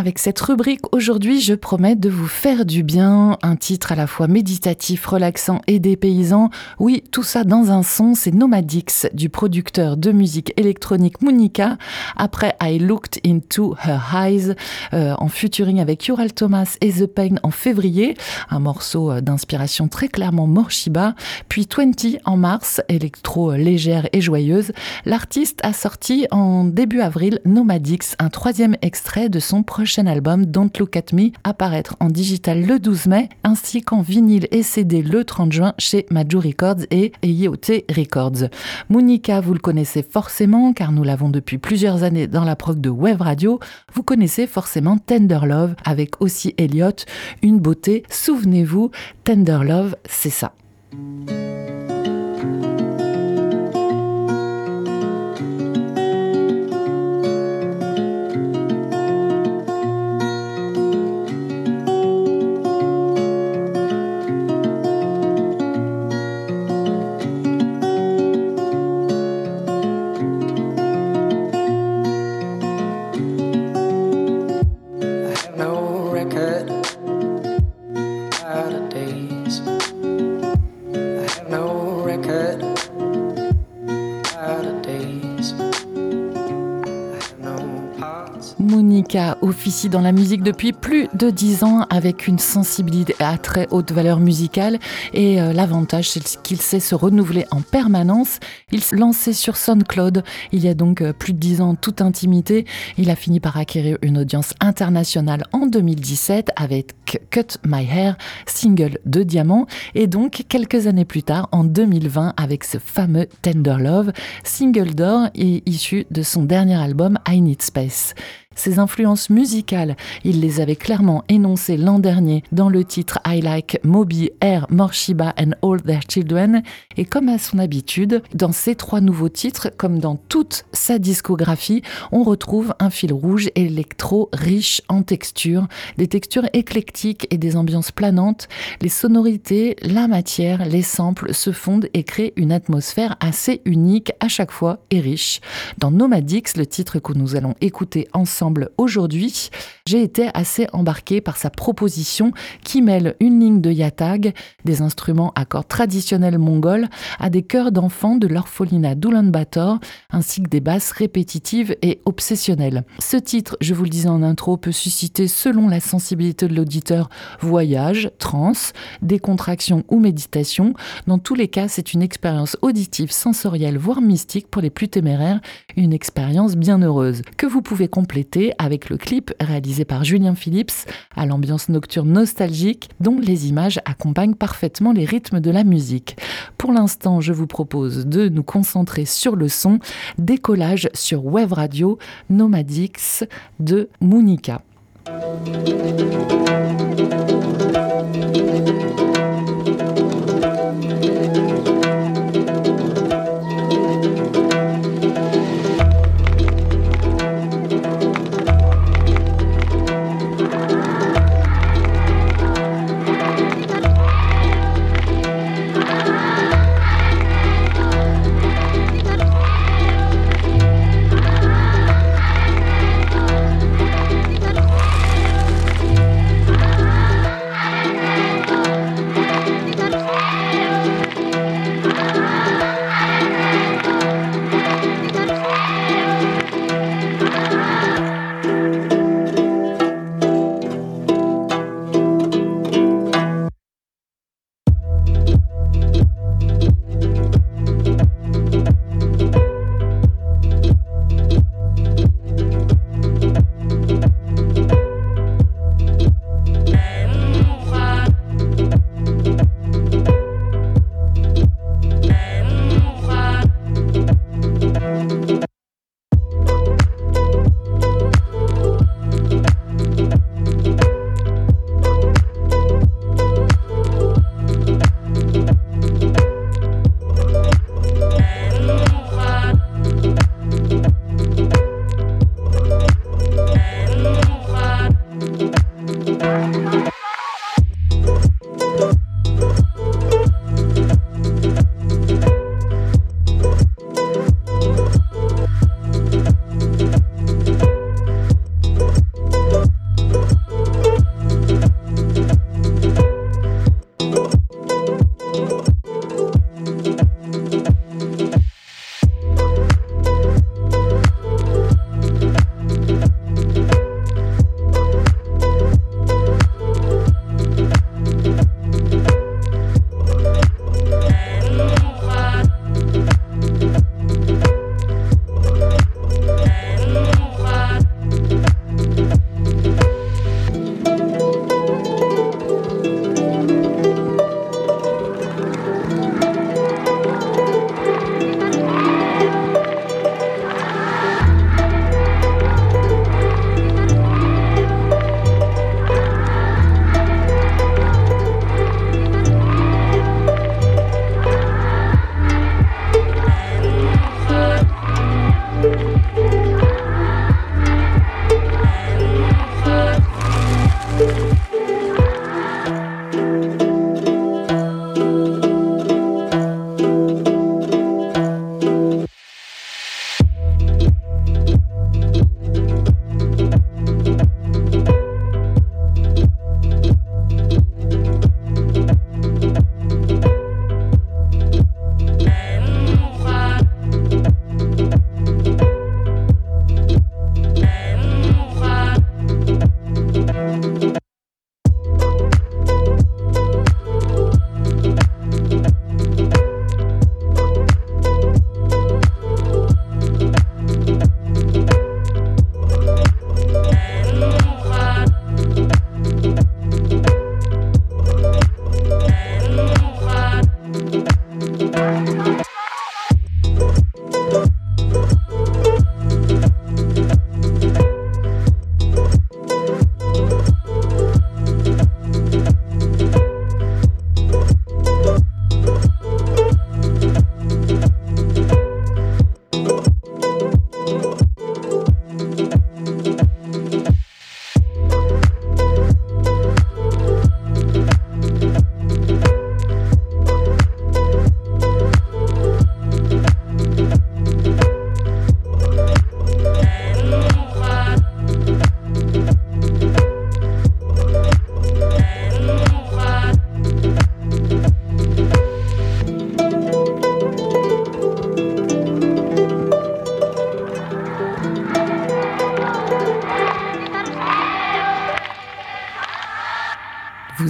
Avec cette rubrique, aujourd'hui, je promets de vous faire du bien. Un titre à la fois méditatif, relaxant et dépaysant. Oui, tout ça dans un son, c'est Nomadix du producteur de musique électronique Monica. Après I Looked Into Her Eyes, euh, en featuring avec Ural Thomas et The Pain en février. Un morceau euh, d'inspiration très clairement Morshiba. Puis 20 en mars, électro légère et joyeuse. L'artiste a sorti en début avril Nomadix, un troisième extrait de son prochain album Don't Look At Me apparaître en digital le 12 mai ainsi qu'en vinyle et CD le 30 juin chez Major Records et IoT Records. Monica, vous le connaissez forcément car nous l'avons depuis plusieurs années dans la prog de Web Radio. Vous connaissez forcément Tender Love avec aussi Elliot, une beauté. Souvenez-vous, Tender Love, c'est ça. Monica officie dans la musique depuis plus de dix ans avec une sensibilité à très haute valeur musicale et euh, l'avantage c'est qu'il sait se renouveler en permanence. Il s'est lancé sur SoundCloud il y a donc euh, plus de dix ans toute intimité. Il a fini par acquérir une audience internationale en 2017 avec Cut My Hair, single de diamant et donc quelques années plus tard en 2020 avec ce fameux Tender Love, single d'or et issu de son dernier album I Need Space. Ses influences musicales, il les avait clairement énoncées l'an dernier dans le titre I Like Moby, Air, Morshiba and All Their Children. Et comme à son habitude, dans ces trois nouveaux titres, comme dans toute sa discographie, on retrouve un fil rouge électro riche en textures, des textures éclectiques et des ambiances planantes. Les sonorités, la matière, les samples se fondent et créent une atmosphère assez unique à chaque fois et riche. Dans Nomadix, le titre que nous allons écouter ensemble, aujourd'hui, j'ai été assez embarqué par sa proposition qui mêle une ligne de yatag, des instruments à cordes traditionnels mongols, à des chœurs d'enfants de l'orphelinat d'Oulan-Bator, ainsi que des basses répétitives et obsessionnelles. Ce titre, je vous le disais en intro, peut susciter, selon la sensibilité de l'auditeur, voyage, trance, décontraction ou méditation. Dans tous les cas, c'est une expérience auditive, sensorielle, voire mystique pour les plus téméraires, une expérience bien heureuse, que vous pouvez compléter avec le clip réalisé par Julien Phillips à l'ambiance nocturne nostalgique dont les images accompagnent parfaitement les rythmes de la musique. Pour l'instant, je vous propose de nous concentrer sur le son, décollage sur Web Radio Nomadix de Monica.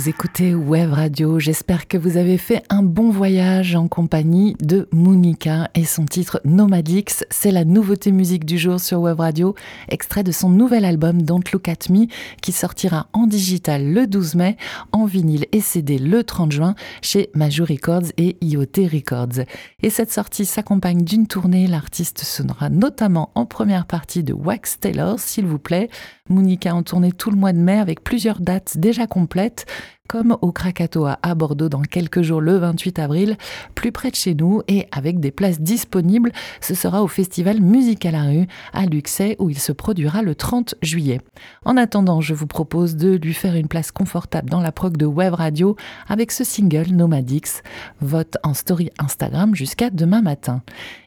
Vous écoutez Web Radio. J'espère que vous avez fait un bon voyage en compagnie de Monica et son titre Nomadix. C'est la nouveauté musique du jour sur Web Radio, extrait de son nouvel album Don't Look At Me qui sortira en digital le 12 mai, en vinyle et CD le 30 juin chez Major Records et IoT Records. Et cette sortie s'accompagne d'une tournée. L'artiste sonnera notamment en première partie de Wax Taylor, s'il vous plaît. Monica en tournée tout le mois de mai avec plusieurs dates déjà complètes comme au Krakatoa à Bordeaux dans quelques jours le 28 avril, plus près de chez nous et avec des places disponibles. Ce sera au festival Musique à la rue à Luxay où il se produira le 30 juillet. En attendant, je vous propose de lui faire une place confortable dans la prog de Web Radio avec ce single Nomadix. Vote en story Instagram jusqu'à demain matin.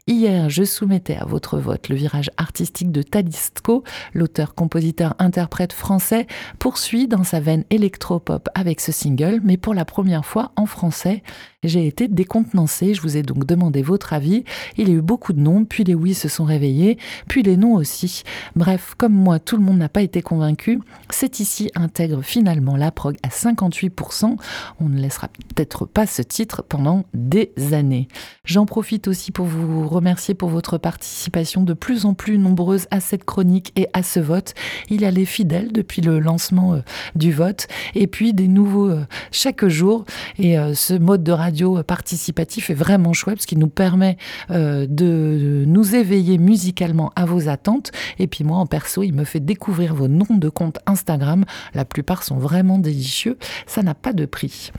Hier, je soumettais à votre vote le virage artistique de Tadisco, l'auteur, compositeur, interprète français, poursuit dans sa veine électropop avec ce single, mais pour la première fois en français. J'ai été décontenancée, je vous ai donc demandé votre avis. Il y a eu beaucoup de noms, puis les oui se sont réveillés, puis les non aussi. Bref, comme moi, tout le monde n'a pas été convaincu. C'est ici intègre finalement la prog à 58%. On ne laissera peut-être pas ce titre pendant des années. J'en profite aussi pour vous remercier pour votre participation de plus en plus nombreuse à cette chronique et à ce vote. Il y a les fidèles depuis le lancement euh, du vote et puis des nouveaux euh, chaque jour. Et euh, ce mode de radio participatif est vraiment chouette parce qu'il nous permet euh, de nous éveiller musicalement à vos attentes. Et puis moi, en perso, il me fait découvrir vos noms de compte Instagram. La plupart sont vraiment délicieux. Ça n'a pas de prix.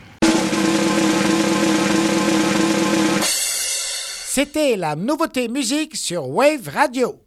C'était la nouveauté musique sur Wave Radio.